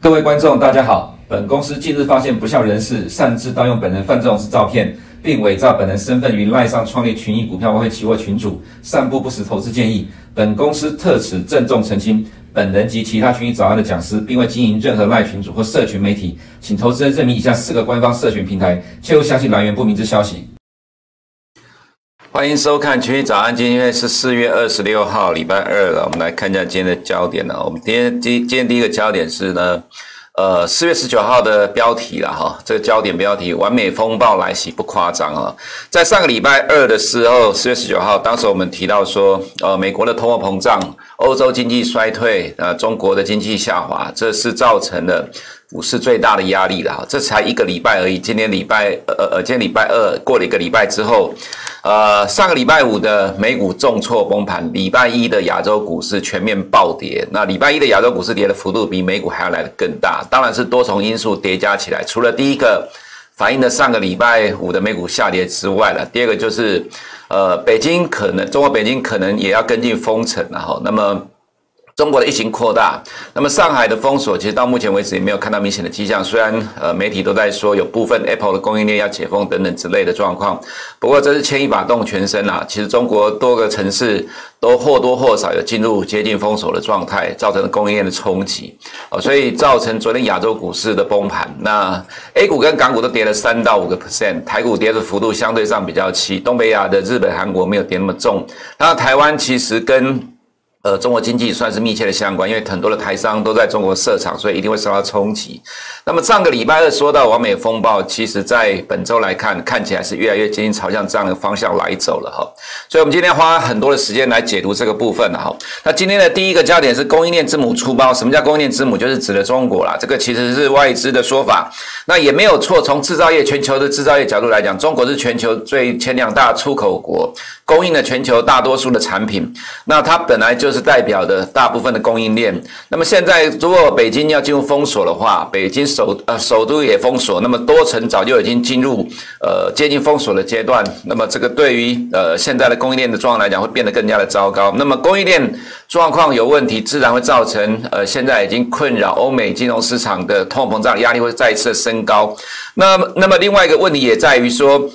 各位观众，大家好。本公司近日发现不肖人士擅自盗用本人范仲式照片，并伪造本人身份于赖上创立群益股票外汇期货群组，散布不实投资建议。本公司特此郑重澄清，本人及其他群益早安的讲师，并未经营任何赖群主或社群媒体，请投资人认明以下四个官方社群平台，切勿相信来源不明之消息。欢迎收看群益早安，今天是四月二十六号，礼拜二了。我们来看一下今天的焦点呢。我们今天今今天第一个焦点是呢，呃，四月十九号的标题了哈。这个焦点标题：完美风暴来袭，不夸张啊。在上个礼拜二的时候，四月十九号，当时我们提到说，呃，美国的通货膨胀、欧洲经济衰退、呃，中国的经济下滑，这是造成了。股市最大的压力了哈，这才一个礼拜而已。今天礼拜呃呃，今天礼拜二过了一个礼拜之后，呃，上个礼拜五的美股重挫崩盘，礼拜一的亚洲股市全面暴跌。那礼拜一的亚洲股市跌的幅度比美股还要来得更大，当然是多重因素叠加起来。除了第一个反映了上个礼拜五的美股下跌之外了，第二个就是呃，北京可能中国北京可能也要跟进封城了哈。那么。中国的疫情扩大，那么上海的封锁其实到目前为止也没有看到明显的迹象。虽然呃媒体都在说有部分 Apple 的供应链要解封等等之类的状况，不过这是牵一发动全身啊。其实中国多个城市都或多或少有进入接近封锁的状态，造成了供应链的冲击哦，所以造成昨天亚洲股市的崩盘。那 A 股跟港股都跌了三到五个 percent，台股跌的幅度相对上比较轻，东北亚的日本、韩国没有跌那么重。那台湾其实跟呃，中国经济算是密切的相关，因为很多的台商都在中国设厂，所以一定会受到冲击。那么上个礼拜二说到完美风暴，其实在本周来看，看起来是越来越接近朝向这样的方向来走了哈。所以，我们今天花很多的时间来解读这个部分哈。那今天的第一个焦点是供应链之母出包。什么叫供应链之母？就是指的中国啦。这个其实是外资的说法，那也没有错。从制造业全球的制造业角度来讲，中国是全球最前两大出口国，供应了全球大多数的产品。那它本来就是代表的大部分的供应链。那么现在，如果北京要进入封锁的话，北京。首呃首都也封锁，那么多层早就已经进入呃接近封锁的阶段，那么这个对于呃现在的供应链的状况来讲，会变得更加的糟糕。那么供应链状况有问题，自然会造成呃现在已经困扰欧美金融市场的通货膨胀压力会再一次升高。那那么另外一个问题也在于说。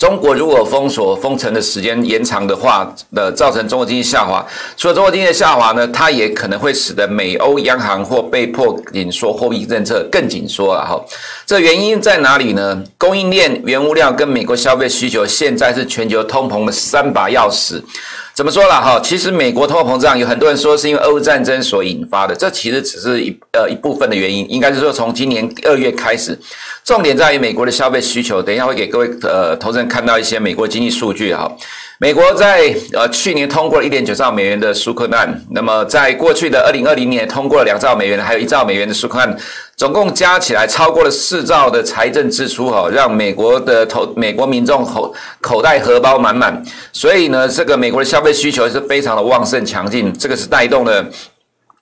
中国如果封锁封城的时间延长的话，呃，造成中国经济下滑。除了中国经济的下滑呢，它也可能会使得美欧央行或被迫紧缩货币政策更紧缩了哈。这原因在哪里呢？供应链、原物料跟美国消费需求，现在是全球通膨的三把钥匙。怎么说了哈？其实美国通货膨胀有很多人说是因为俄乌战争所引发的，这其实只是一呃一部分的原因。应该是说从今年二月开始，重点在于美国的消费需求。等一下会给各位呃投资人看到一些美国经济数据哈。美国在呃去年通过了一点九兆美元的纾困案，那么在过去的二零二零年通过了两兆美元，还有一兆美元的纾困案，总共加起来超过了四兆的财政支出哈，让美国的投美国民众口口袋荷包满满，所以呢，这个美国的消费需求是非常的旺盛强劲，这个是带动了。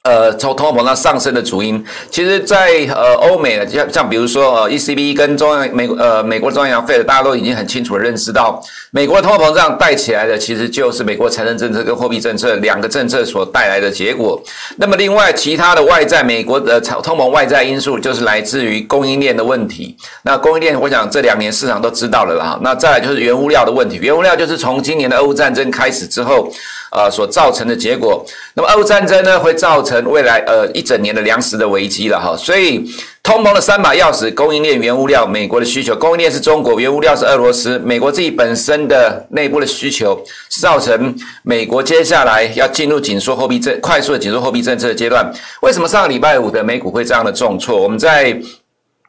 呃，从通货膨胀上升的主因，其实在，在呃欧美呢，像像比如说呃 ECB 跟中央美呃美国中央 Fed，大家都已经很清楚的认识到，美国通货膨胀带起来的，其实就是美国财政政策跟货币政策两个政策所带来的结果。那么另外其他的外在，美国的通膨外在因素就是来自于供应链的问题。那供应链，我想这两年市场都知道了啦。那再来就是原物料的问题，原物料就是从今年的俄乌战争开始之后。呃，所造成的结果，那么俄乌战争呢，会造成未来呃一整年的粮食的危机了哈。所以通膨的三把钥匙：供应链、原物料、美国的需求。供应链是中国，原物料是俄罗斯，美国自己本身的内部的需求，造成美国接下来要进入紧缩货币政、快速的紧缩货币政策的阶段。为什么上个礼拜五的美股会这样的重挫？我们在。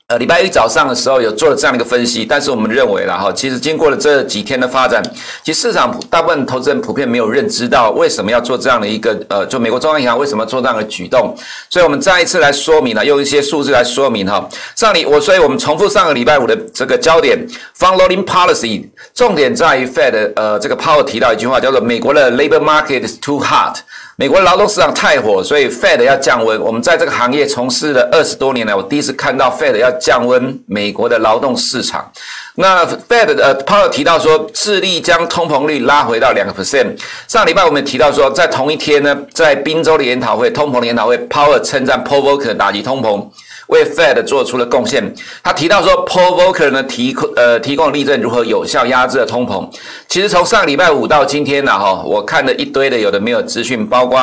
呃，礼拜一早上的时候有做了这样的一个分析，但是我们认为了哈，其实经过了这几天的发展，其实市场大部分投资人普遍没有认知到为什么要做这样的一个呃，就美国中央银行为什么做这样的举动，所以我们再一次来说明了，用一些数字来说明哈。上礼我，所以我们重复上个礼拜五的这个焦点，front-loading policy，重点在于 Fed 呃这个 Power 提到一句话叫做美国的 labor market is too hot。美国劳动市场太火，所以 Fed 要降温。我们在这个行业从事了二十多年来，我第一次看到 Fed 要降温美国的劳动市场。那 Fed 的 Power 提到说，致力将通膨率拉回到两个 percent。上礼拜我们提到说，在同一天呢，在宾州的研讨会，通膨的研讨会，Power 称赞 p o w e 可打击通膨。为 Fed 做出了贡献。他提到说，Paul Volcker 呢提供呃提供例证如何有效压制了通膨。其实从上个礼拜五到今天呢，哈，我看了一堆的有的没有资讯，包括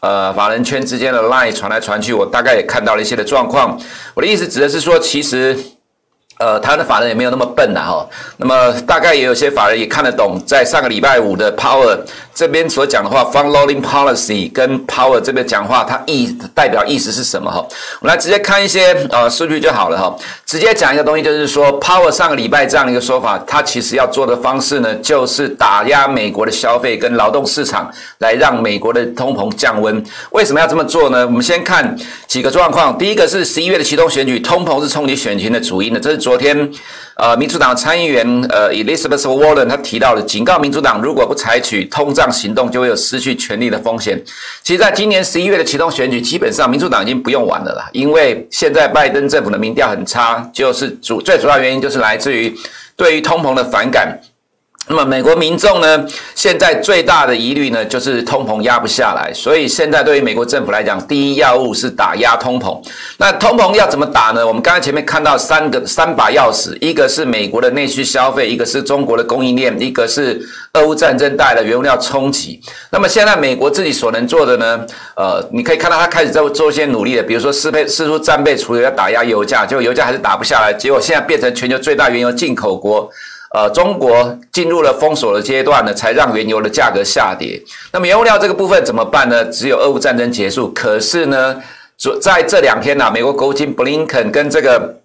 呃法人圈之间的 line 传来传去，我大概也看到了一些的状况。我的意思指的是说，其实。呃，台湾的法人也没有那么笨呐，哈。那么大概也有些法人也看得懂，在上个礼拜五的 Power 这边所讲的话，fund loading policy 跟 Powell 这边讲话，它意代表意思是什么？哈，我们来直接看一些呃数据就好了，哈。直接讲一个东西，就是说 Powell 上个礼拜这样的一个说法，它其实要做的方式呢，就是打压美国的消费跟劳动市场，来让美国的通膨降温。为什么要这么做呢？我们先看几个状况。第一个是十一月的期中选举，通膨是冲击选情的主因的，这是昨天，呃，民主党参议员呃，Elizabeth Warren 他提到了，警告民主党，如果不采取通胀行动，就会有失去权力的风险。其实，在今年十一月的启动选举，基本上民主党已经不用玩了啦，因为现在拜登政府的民调很差，就是主最主要原因就是来自于对于通膨的反感。那么美国民众呢，现在最大的疑虑呢，就是通膨压不下来。所以现在对于美国政府来讲，第一要务是打压通膨。那通膨要怎么打呢？我们刚才前面看到三个三把钥匙，一个是美国的内需消费，一个是中国的供应链，一个是俄乌战争带来的原物料冲击。那么现在美国自己所能做的呢？呃，你可以看到他开始在做一些努力的，比如说试配试出战备，除了要打压油价，结果油价还是打不下来，结果现在变成全球最大原油进口国。呃，中国进入了封锁的阶段呢，才让原油的价格下跌。那么原物料这个部分怎么办呢？只有俄乌战争结束。可是呢，在这两天呢、啊，美国国务卿布林肯跟这个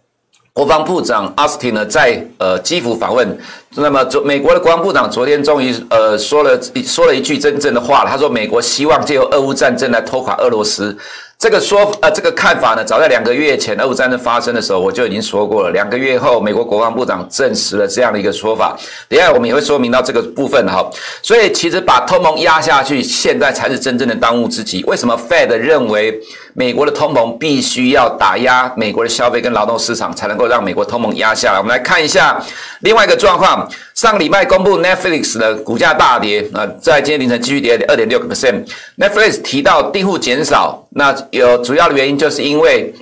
国防部长阿斯汀呢，在呃基辅访问。那么昨美国的国防部长昨天终于呃说了说了一句真正的话了，他说美国希望借由俄乌战争来拖垮俄罗斯。这个说呃，这个看法呢，早在两个月前俄乌战争发生的时候，我就已经说过了。两个月后，美国国防部长证实了这样的一个说法。等下我们也会说明到这个部分哈。所以其实把通膨压下去，现在才是真正的当务之急。为什么 Fed 认为美国的通膨必须要打压美国的消费跟劳动市场，才能够让美国通膨压下来？我们来看一下另外一个状况。上个礼拜公布 Netflix 的股价大跌那，在今天凌晨继续跌二点六个 percent。Netflix 提到订户减少，那有主要的原因就是因为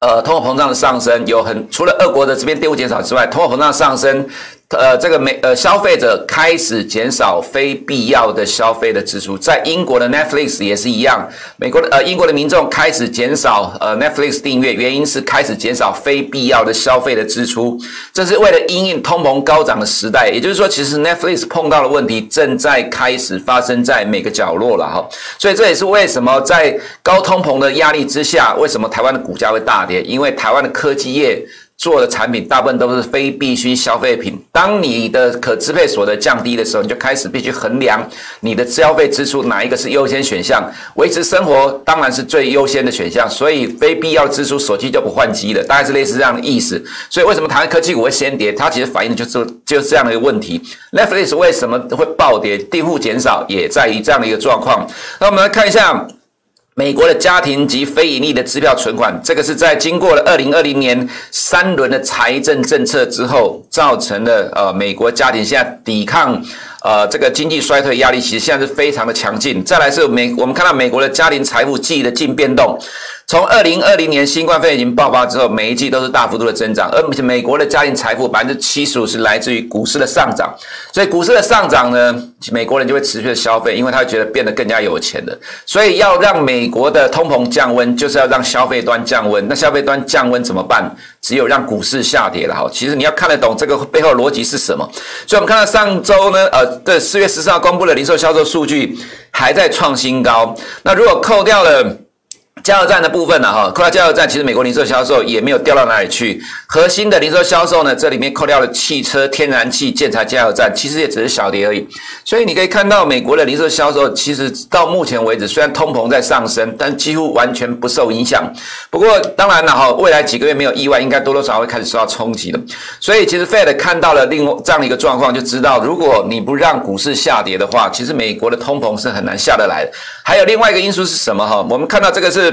呃通货膨胀的上升，有很除了俄国的这边订户减少之外，通货膨胀上升。呃，这个美呃消费者开始减少非必要的消费的支出，在英国的 Netflix 也是一样，美国的呃英国的民众开始减少呃 Netflix 订阅，原因是开始减少非必要的消费的支出，这是为了因应通膨高涨的时代，也就是说，其实 Netflix 碰到的问题正在开始发生在每个角落了哈，所以这也是为什么在高通膨的压力之下，为什么台湾的股价会大跌，因为台湾的科技业。做的产品大部分都是非必需消费品。当你的可支配所得降低的时候，你就开始必须衡量你的消费支出哪一个是优先选项。维持生活当然是最优先的选项，所以非必要支出，手机就不换机了，大概是类似这样的意思。所以为什么台湾科技股会先跌？它其实反映的就是就是这样的一个问题。Netflix 为什么会暴跌？订户减少也在于这样的一个状况。那我们来看一下。美国的家庭及非盈利的支票存款，这个是在经过了二零二零年三轮的财政政策之后，造成的呃，美国家庭现在抵抗呃这个经济衰退压力，其实现在是非常的强劲。再来是美，我们看到美国的家庭财富记忆的净变动。从二零二零年新冠肺炎已经爆发之后，每一季都是大幅度的增长，而美国的家庭财富百分之七十五是来自于股市的上涨，所以股市的上涨呢，美国人就会持续的消费，因为他会觉得变得更加有钱了。所以要让美国的通膨降温，就是要让消费端降温。那消费端降温怎么办？只有让股市下跌了哈。其实你要看得懂这个背后逻辑是什么。所以我们看到上周呢，呃，对，四月十四号公布的零售销售数据还在创新高。那如果扣掉了。加油站的部分呢，哈，扣掉加油站，其实美国零售销售也没有掉到哪里去。核心的零售销售呢，这里面扣掉了汽车、天然气、建材加油站，其实也只是小跌而已。所以你可以看到，美国的零售销售其实到目前为止，虽然通膨在上升，但几乎完全不受影响。不过当然了，哈，未来几个月没有意外，应该多多少少会开始受到冲击的。所以其实 Fed 看到了另这样的一个状况，就知道如果你不让股市下跌的话，其实美国的通膨是很难下得来的。还有另外一个因素是什么？哈，我们看到这个是。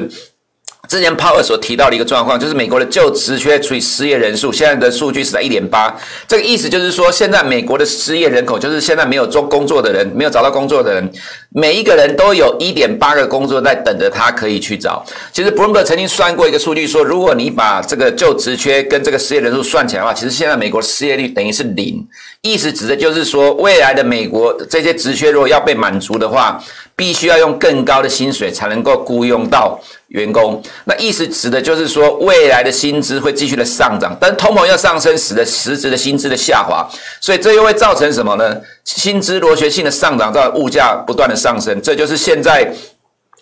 之前 Power 所提到的一个状况，就是美国的就职缺除以失业人数，现在的数据是在一点八。这个意思就是说，现在美国的失业人口，就是现在没有做工作的人，没有找到工作的人，每一个人都有一点八个工作在等着他可以去找。其实 Bloomberg 曾经算过一个数据，说如果你把这个就职缺跟这个失业人数算起来的话，其实现在美国失业率等于是零。意思指的就是说，未来的美国这些职缺如果要被满足的话，必须要用更高的薪水才能够雇佣到员工。那意思指的就是说，未来的薪资会继续的上涨，但通膨要上升，使得实质的薪资的下滑，所以这又会造成什么呢？薪资螺旋性的上涨，造物价不断的上升，这就是现在。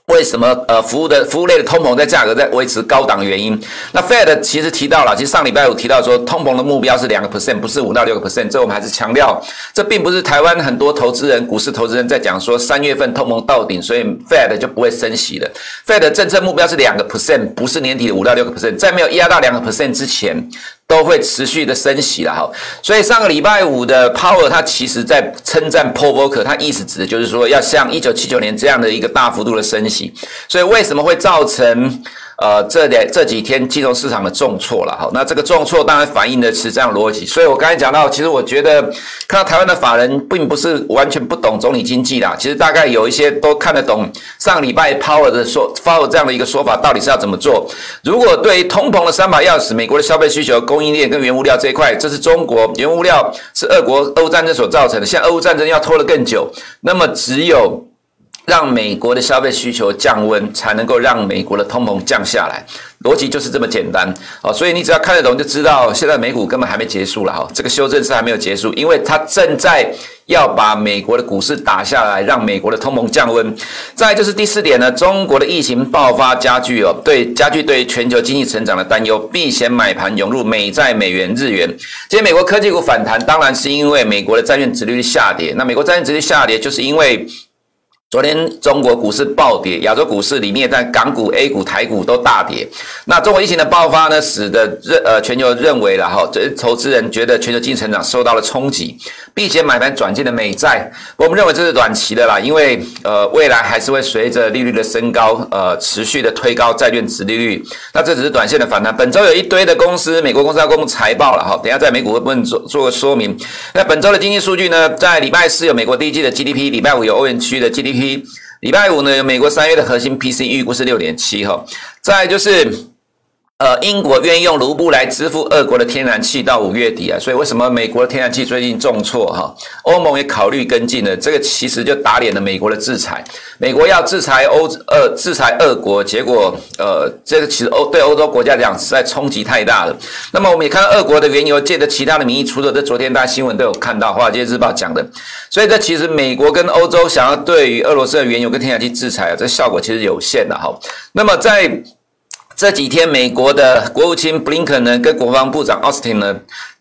为什么呃服务的服务类的通膨在价格在维持高档的原因？那 Fed 其实提到了，其实上礼拜五提到说，通膨的目标是两个 percent，不是五到六个 percent。这我们还是强调，这并不是台湾很多投资人、股市投资人在讲说三月份通膨到顶，所以 Fed 就不会升息了。Fed 政策目标是两个 percent，不是年底的五到六个 percent，在没有压到两个 percent 之前。都会持续的升息了哈，所以上个礼拜五的 Power 它其实在称赞 Paul Volcker，他意思指的就是说要像一九七九年这样的一个大幅度的升息，所以为什么会造成？呃，这两这几天金融市场的重挫了哈，那这个重挫当然反映的是这样逻辑，所以我刚才讲到，其实我觉得看到台湾的法人并不是完全不懂总理经济啦，其实大概有一些都看得懂上礼拜 Powell 的说 Powell 这样的一个说法到底是要怎么做。如果对于通膨的三把钥匙，美国的消费需求、供应链跟原物料这一块，这是中国原物料是俄国俄乌战争所造成的，现在俄乌战争要拖得更久，那么只有。让美国的消费需求降温，才能够让美国的通膨降下来，逻辑就是这么简单哦。所以你只要看得懂，就知道现在美股根本还没结束了哈，这个修正是还没有结束，因为它正在要把美国的股市打下来，让美国的通膨降温。再就是第四点呢，中国的疫情爆发加剧哦，对加剧对全球经济成长的担忧，避险买盘涌入美债、美元、日元。今天美国科技股反弹，当然是因为美国的债券殖利率下跌。那美国债券殖利率下跌，就是因为。昨天中国股市暴跌，亚洲股市里面在港股、A 股、台股都大跌。那中国疫情的爆发呢，使得认呃全球认为了哈，这投资人觉得全球经济成长受到了冲击，避险买盘转进的美债。我们认为这是短期的啦，因为呃未来还是会随着利率的升高，呃持续的推高债券殖利率。那这只是短线的反弹。本周有一堆的公司，美国公司要公布财报了哈，等下在美股会部分做做个说明。那本周的经济数据呢，在礼拜四有美国第一季的 GDP，礼拜五有欧元区的 GDP。礼拜五呢，有美国三月的核心 PCE 预估是六点七哈，再就是。呃，英国愿意用卢布来支付俄国的天然气到五月底啊，所以为什么美国的天然气最近重挫哈？欧盟也考虑跟进了，这个其实就打脸了美国的制裁。美国要制裁欧呃制裁俄国，结果呃这个其实欧对欧洲国家来讲实在冲击太大了。那么我们也看到俄国的原油借着其他的名义出售，这昨天大家新闻都有看到《华尔街日报》讲的。所以这其实美国跟欧洲想要对于俄罗斯的原油跟天然气制裁啊，这效果其实有限的哈。那么在这几天，美国的国务卿布林肯呢，跟国防部长奥斯汀呢，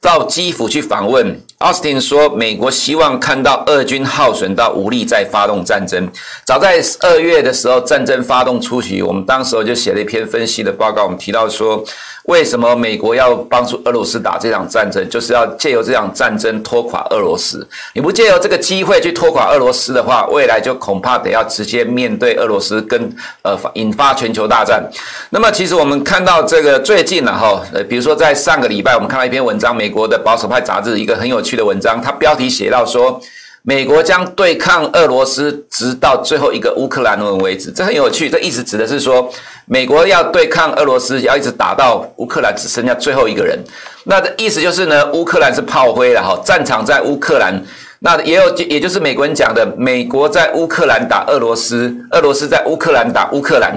到基辅去访问。奥斯汀说，美国希望看到俄军耗损到无力再发动战争。早在二月的时候，战争发动初期，我们当时候就写了一篇分析的报告，我们提到说，为什么美国要帮助俄罗斯打这场战争，就是要借由这场战争拖垮俄罗斯。你不借由这个机会去拖垮俄罗斯的话，未来就恐怕得要直接面对俄罗斯跟呃引发全球大战。那么，其实我们看到这个最近呢，哈，呃，比如说在上个礼拜，我们看到一篇文章，美国的保守派杂志一个很有。趣的文章，它标题写到说，美国将对抗俄罗斯直到最后一个乌克兰人为止，这很有趣。这意思指的是说，美国要对抗俄罗斯，要一直打到乌克兰只剩下最后一个人。那的意思就是呢，乌克兰是炮灰了哈，战场在乌克兰。那也有，也就是美国人讲的，美国在乌克兰打俄罗斯，俄罗斯在乌克兰打乌克兰。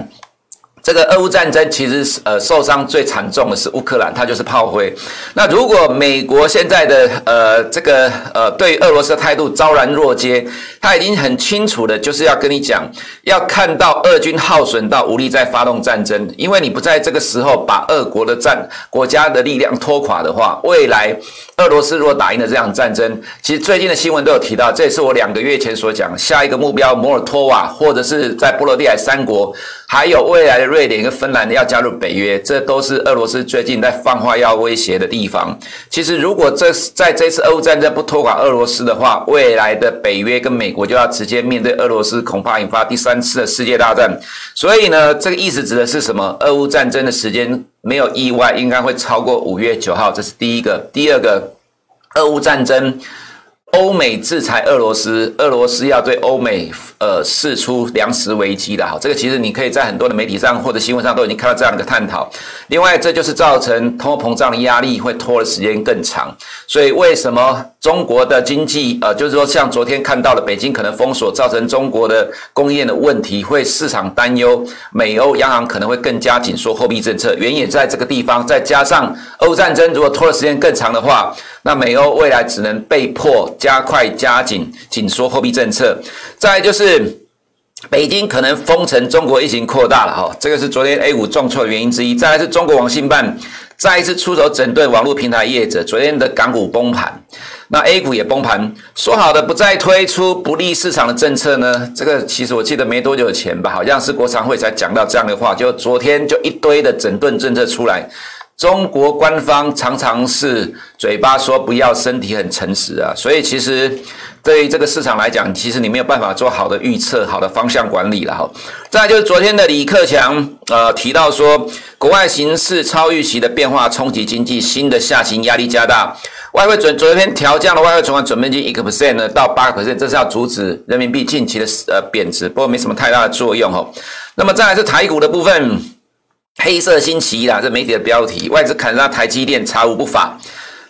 这个俄乌战争其实呃受伤最惨重的是乌克兰，它就是炮灰。那如果美国现在的呃这个呃对俄罗斯的态度昭然若揭，他已经很清楚的就是要跟你讲，要看到俄军耗损到无力再发动战争，因为你不在这个时候把俄国的战国家的力量拖垮的话，未来俄罗斯如果打赢了这场战争，其实最近的新闻都有提到，这也是我两个月前所讲，下一个目标摩尔多瓦或者是在波罗的海三国。还有未来的瑞典跟芬兰的要加入北约，这都是俄罗斯最近在放话要威胁的地方。其实，如果这在这次俄乌战争不拖垮俄罗斯的话，未来的北约跟美国就要直接面对俄罗斯，恐怕引发第三次的世界大战。所以呢，这个意思指的是什么？俄乌战争的时间没有意外，应该会超过五月九号，这是第一个。第二个，俄乌战争。欧美制裁俄罗斯，俄罗斯要对欧美呃释出粮食危机的哈，这个其实你可以在很多的媒体上或者新闻上都已经看到这样的一个探讨。另外，这就是造成通货膨胀的压力会拖的时间更长。所以，为什么中国的经济呃，就是说像昨天看到的北京可能封锁，造成中国的供应的问题，会市场担忧美欧央行可能会更加紧缩货币政策，原因也在这个地方。再加上欧战争如果拖的时间更长的话，那美欧未来只能被迫加快加紧紧缩货币政策，再来就是北京可能封城，中国疫情扩大了哈，这个是昨天 A 股重挫的原因之一。再来是中国网信办再一次出手整顿网络平台业者，昨天的港股崩盘，那 A 股也崩盘。说好的不再推出不利市场的政策呢？这个其实我记得没多久前吧，好像是国常会才讲到这样的话，就昨天就一堆的整顿政策出来。中国官方常常是嘴巴说不要，身体很诚实啊，所以其实对于这个市场来讲，其实你没有办法做好的预测、好的方向管理了哈。再就是昨天的李克强呃提到说，国外形势超预期的变化冲击经济，新的下行压力加大，外汇准昨天调降了外汇存款准备金一个 percent 呢到八个 percent，这是要阻止人民币近期的呃贬值，不过没什么太大的作用哦。那么再来是台股的部分。黑色星期一啦，这媒体的标题，外资砍杀台积电，查无不法。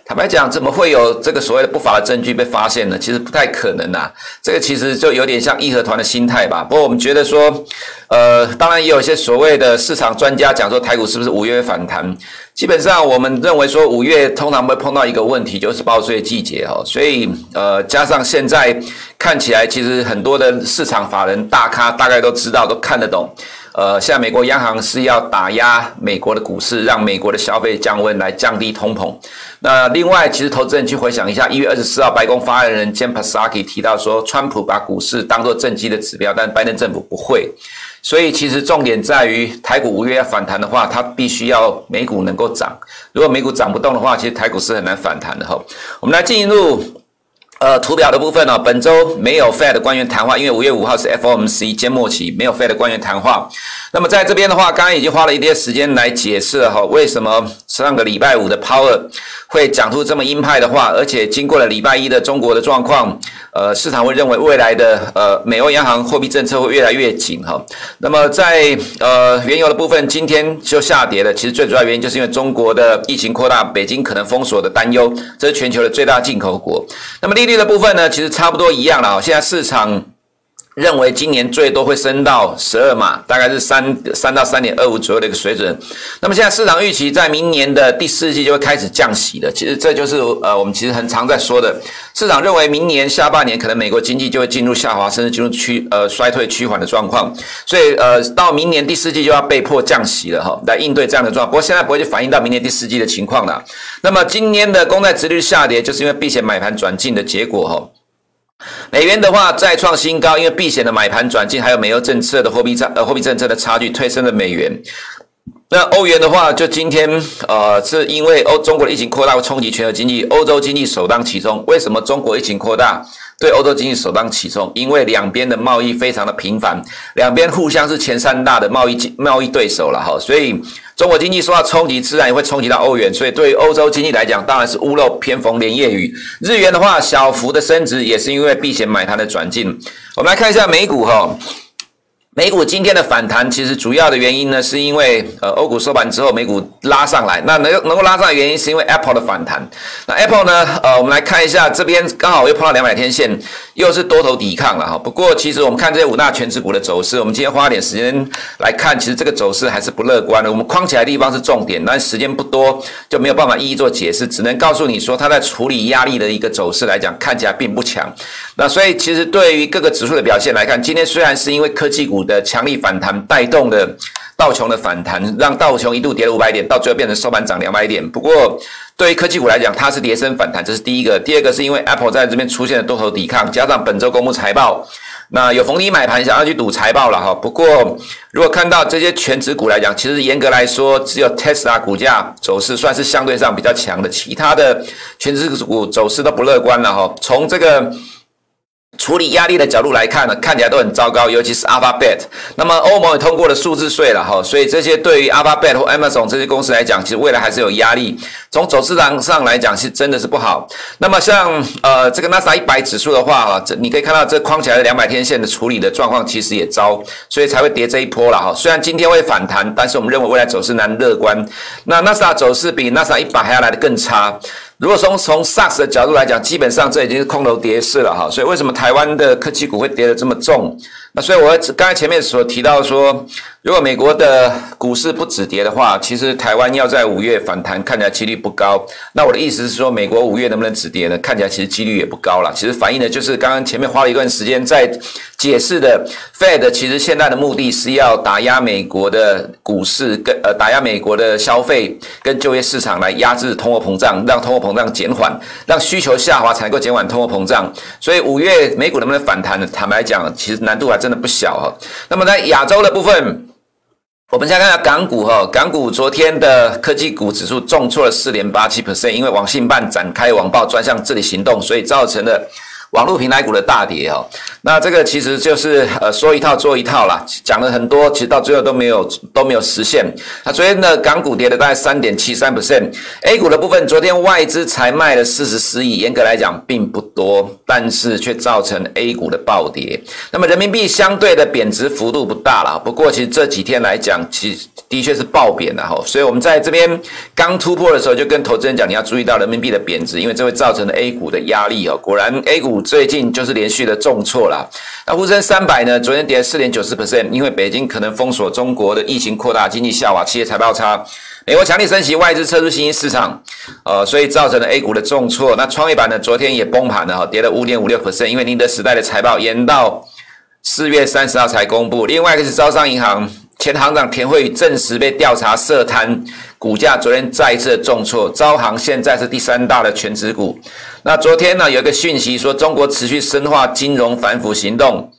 坦白讲，怎么会有这个所谓的不法的证据被发现呢？其实不太可能呐。这个其实就有点像义和团的心态吧。不过我们觉得说，呃，当然也有一些所谓的市场专家讲说，台股是不是五月反弹？基本上我们认为说，五月通常会碰到一个问题，就是报税季节哦。所以呃，加上现在看起来，其实很多的市场法人大咖大概都知道，都看得懂。呃，现在美国央行是要打压美国的股市，让美国的消费降温，来降低通膨。那另外，其实投资人去回想一下，一月二十四号，白宫发言人 Jen Psaki 提到说，川普把股市当作政绩的指标，但拜登政府不会。所以，其实重点在于台股五月要反弹的话，它必须要美股能够涨。如果美股涨不动的话，其实台股是很难反弹的哈。我们来进入。呃，图表的部分呢、哦，本周没有 Fed 官员谈话，因为五月五号是 FOMC 缄默期，没有 Fed 官员谈话。那么在这边的话，刚刚已经花了一点时间来解释了哈，为什么上个礼拜五的 Powell 会讲出这么鹰派的话，而且经过了礼拜一的中国的状况，呃，市场会认为未来的呃美欧央行货币政策会越来越紧哈。那么在呃原油的部分，今天就下跌了，其实最主要原因就是因为中国的疫情扩大，北京可能封锁的担忧，这是全球的最大进口国。那么利率的部分呢，其实差不多一样了。现在市场。认为今年最多会升到十二码，大概是三三到三点二五左右的一个水准。那么现在市场预期在明年的第四季就会开始降息的。其实这就是呃我们其实很常在说的，市场认为明年下半年可能美国经济就会进入下滑，甚至进入趋呃衰退趋缓的状况。所以呃到明年第四季就要被迫降息了哈，来应对这样的状况。不过现在不会去反映到明年第四季的情况了。那么今年的公债殖率下跌，就是因为避险买盘转进的结果哈。美元的话再创新高，因为避险的买盘转进，还有美欧政策的货币差呃货币政策的差距推升了美元。那欧元的话，就今天呃是因为欧中国的疫情扩大会冲击全球经济，欧洲经济首当其冲。为什么中国疫情扩大？对欧洲经济首当其冲，因为两边的贸易非常的频繁，两边互相是前三大的贸易贸易对手了哈，所以中国经济受到冲击，自然也会冲击到欧元，所以对于欧洲经济来讲，当然是屋漏偏逢连夜雨。日元的话，小幅的升值也是因为避险买它的转进。我们来看一下美股哈。美股今天的反弹，其实主要的原因呢，是因为呃欧股收盘之后，美股拉上来。那能能够拉上来的原因，是因为 Apple 的反弹。那 Apple 呢，呃，我们来看一下这边刚好又碰到两百天线，又是多头抵抗了哈。不过其实我们看这些五大全指股的走势，我们今天花点时间来看，其实这个走势还是不乐观的。我们框起来的地方是重点，但时间不多，就没有办法一一做解释，只能告诉你说它在处理压力的一个走势来讲，看起来并不强。那所以其实对于各个指数的表现来看，今天虽然是因为科技股的强力反弹带动的。道琼的反弹让道琼一度跌了五百点，到最后变成收盘涨两百点。不过，对于科技股来讲，它是跌升反弹，这是第一个。第二个是因为 Apple 在这边出现了多头抵抗，加上本周公布财报，那有逢低买盘想要去赌财报了哈。不过，如果看到这些全职股来讲，其实严格来说，只有 Tesla 股价走势算是相对上比较强的，其他的全职股走势都不乐观了哈。从这个。处理压力的角度来看呢，看起来都很糟糕，尤其是 Alphabet。那么欧盟也通过了数字税了哈，所以这些对于 Alphabet 或 Amazon 这些公司来讲，其实未来还是有压力。从走势上上来讲，是真的是不好。那么像呃这个纳斯达克一百指数的话哈，这你可以看到这框起来的两百天线的处理的状况其实也糟，所以才会跌这一波了哈。虽然今天会反弹，但是我们认为未来走势难乐观。那 n a s a 走势比 n a s a 一百还要来得更差。如果从从 SARS 的角度来讲，基本上这已经是空头跌势了哈，所以为什么台湾的科技股会跌得这么重？那所以我刚才前面所提到说。如果美国的股市不止跌的话，其实台湾要在五月反弹，看起来几率不高。那我的意思是说，美国五月能不能止跌呢？看起来其实几率也不高了。其实反映的就是刚刚前面花了一段时间在解释的，Fed 其实现在的目的是要打压美国的股市，跟呃打压美国的消费跟就业市场，来压制通货膨胀，让通货膨胀减缓，让需求下滑才能够减缓通货膨胀。所以五月美股能不能反弹呢？坦白讲，其实难度还真的不小哈。那么在亚洲的部分。我们先看下港股哈，港股昨天的科技股指数重挫了四点八七 percent，因为网信办展开网暴专项治理行动，所以造成了。网络平台股的大跌哦，那这个其实就是呃说一套做一套啦，讲了很多，其实到最后都没有都没有实现。那昨天的港股跌了大概三点七三 percent，A 股的部分，昨天外资才卖了四十四亿，严格来讲并不多，但是却造成 A 股的暴跌。那么人民币相对的贬值幅度不大啦，不过其实这几天来讲，其的确是暴贬了哈。所以我们在这边刚突破的时候，就跟投资人讲，你要注意到人民币的贬值，因为这会造成 A 股的压力哦。果然 A 股。最近就是连续的重挫了。那沪深三百呢？昨天跌四点九四 percent，因为北京可能封锁中国的疫情扩大，经济下滑，企业财报差，美国强力升息，外资撤出新兴市场，呃，所以造成了 A 股的重挫。那创业板呢？昨天也崩盘了哈，跌了五点五六 percent，因为宁德时代的财报延到四月三十号才公布。另外一个是招商银行前行长田惠宇证实被调查涉贪。股价昨天再次重挫，招行现在是第三大的全职股。那昨天呢，有一个讯息说，中国持续深化金融反腐行动，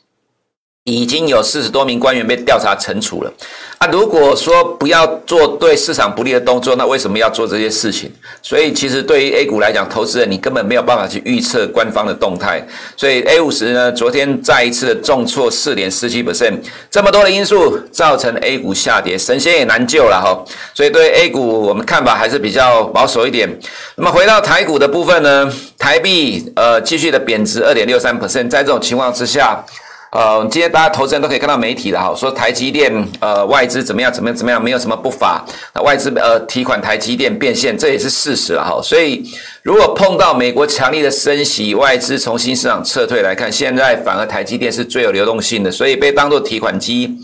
已经有四十多名官员被调查惩处了。啊、如果说不要做对市场不利的动作，那为什么要做这些事情？所以其实对于 A 股来讲，投资人你根本没有办法去预测官方的动态。所以 A 五十呢，昨天再一次的重挫四点四七 percent，这么多的因素造成 A 股下跌，神仙也难救了哈。所以对 A 股我们看法还是比较保守一点。那么回到台股的部分呢，台币呃继续的贬值二点六三 percent，在这种情况之下。呃，今天大家投资人都可以看到媒体了哈，说台积电呃外资怎么样怎么样怎么样，没有什么不法，那外资呃提款台积电变现，这也是事实了哈。所以如果碰到美国强力的升息，外资从新市场撤退来看，现在反而台积电是最有流动性的，所以被当作提款机，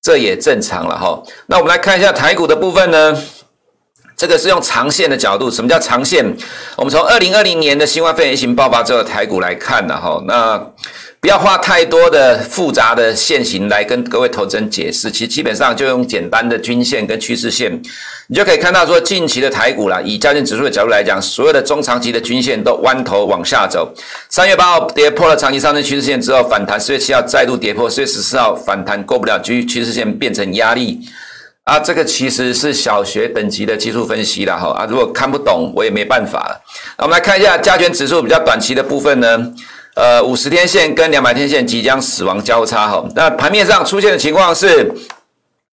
这也正常了哈。那我们来看一下台股的部分呢，这个是用长线的角度，什么叫长线？我们从二零二零年的新冠肺炎疫情爆发之后的台股来看了哈，那。不要花太多的复杂的线型来跟各位投资人解释，其实基本上就用简单的均线跟趋势线，你就可以看到说近期的台股啦，以加权指数的角度来讲，所有的中长期的均线都弯头往下走。三月八号跌破了长期上升趋势线之后反弹，四月七号再度跌破，四月十四号反弹过不了趋趋势线，变成压力啊。这个其实是小学等级的技术分析了哈啊，如果看不懂我也没办法了。那我们来看一下加权指数比较短期的部分呢。呃，五十天线跟两百天线即将死亡交叉哈，那盘面上出现的情况是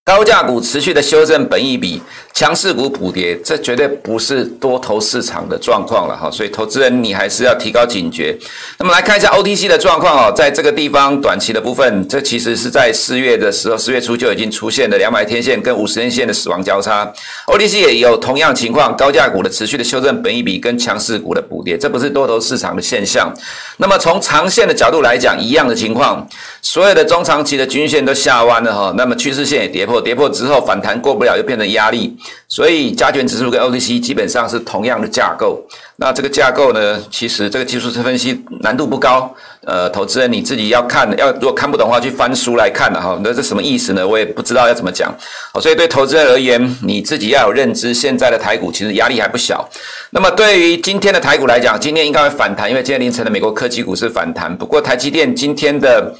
高价股持续的修正本一比，强势股补跌，这绝对不是多头市场的状况了哈，所以投资人你还是要提高警觉。那么来看一下 OTC 的状况哦，在这个地方短期的部分，这其实是在四月的时候，四月初就已经出现了两百天线跟五十天线的死亡交叉，OTC 也有同样情况，高价股的持续的修正本益比跟强势股的补跌，这不是多头市场的现象。那么从长线的角度来讲，一样的情况，所有的中长期的均线都下弯了哈，那么趋势线也跌破，跌破之后反弹过不了，又变成压力。所以加权指数跟 OTC 基本上是同样的架构。那这个架构呢，其实这个技术分析难度不高。呃，投资人你自己要看，要如果看不懂的话，去翻书来看的哈。那这什么意思呢？我也不知道要怎么讲。所以对投资人而言，你自己要有认知，现在的台股其实压力还不小。那么对于今天的台股来讲，今天应该会反弹，因为今天凌晨的美国科技股是反弹。不过台积电今天的。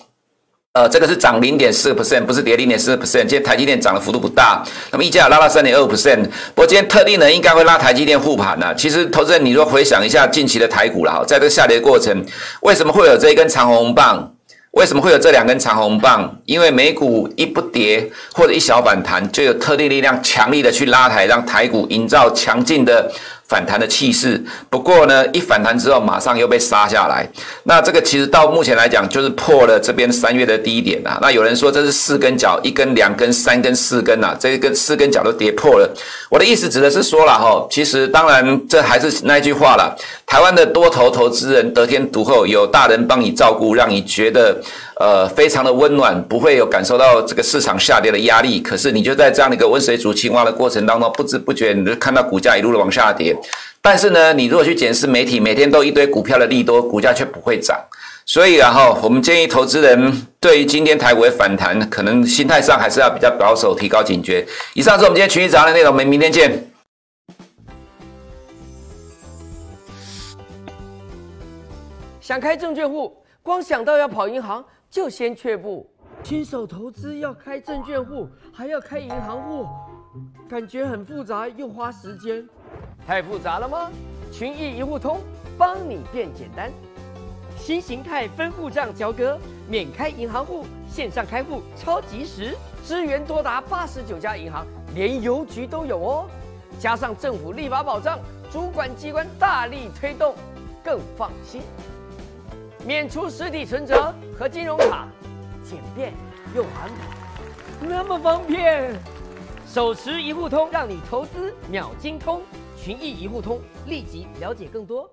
呃，这个是涨零点四个 percent，不是跌零点四个 percent。今天台积电涨的幅度不大，那么溢价拉到三点二 percent。不过今天特定人应该会拉台积电护盘呢。其实投资人，你若回想一下近期的台股了哈，在这个下跌过程，为什么会有这一根长红棒？为什么会有这两根长红棒？因为美股一不跌或者一小反弹，就有特定力量强力的去拉抬，让台股营造强劲的。反弹的气势，不过呢，一反弹之后马上又被杀下来。那这个其实到目前来讲，就是破了这边三月的低点啊。那有人说这是四根脚，一根、两根、三根、四根啊，这一根四根脚都跌破了。我的意思指的是说了哈，其实当然这还是那句话了，台湾的多头投资人得天独厚，有大人帮你照顾，让你觉得。呃，非常的温暖，不会有感受到这个市场下跌的压力。可是你就在这样的一个温水煮青蛙的过程当中，不知不觉你就看到股价一路的往下跌。但是呢，你如果去检视媒体，每天都一堆股票的利多，股价却不会涨。所以然后我们建议投资人对于今天台股的反弹，可能心态上还是要比较保守，提高警觉。以上是我们今天群益早上的内容，我们明天见。想开证券户，光想到要跑银行。就先却步，新手投资要开证券户，还要开银行户，感觉很复杂又花时间，太复杂了吗？群益一户通帮你变简单，新形态分户账交割，免开银行户，线上开户超及时，支援多达八十九家银行，连邮局都有哦。加上政府立法保障，主管机关大力推动，更放心。免除实体存折和金融卡，简便又环保，那么方便。手持一户通，让你投资秒精通。群益一户通，立即了解更多。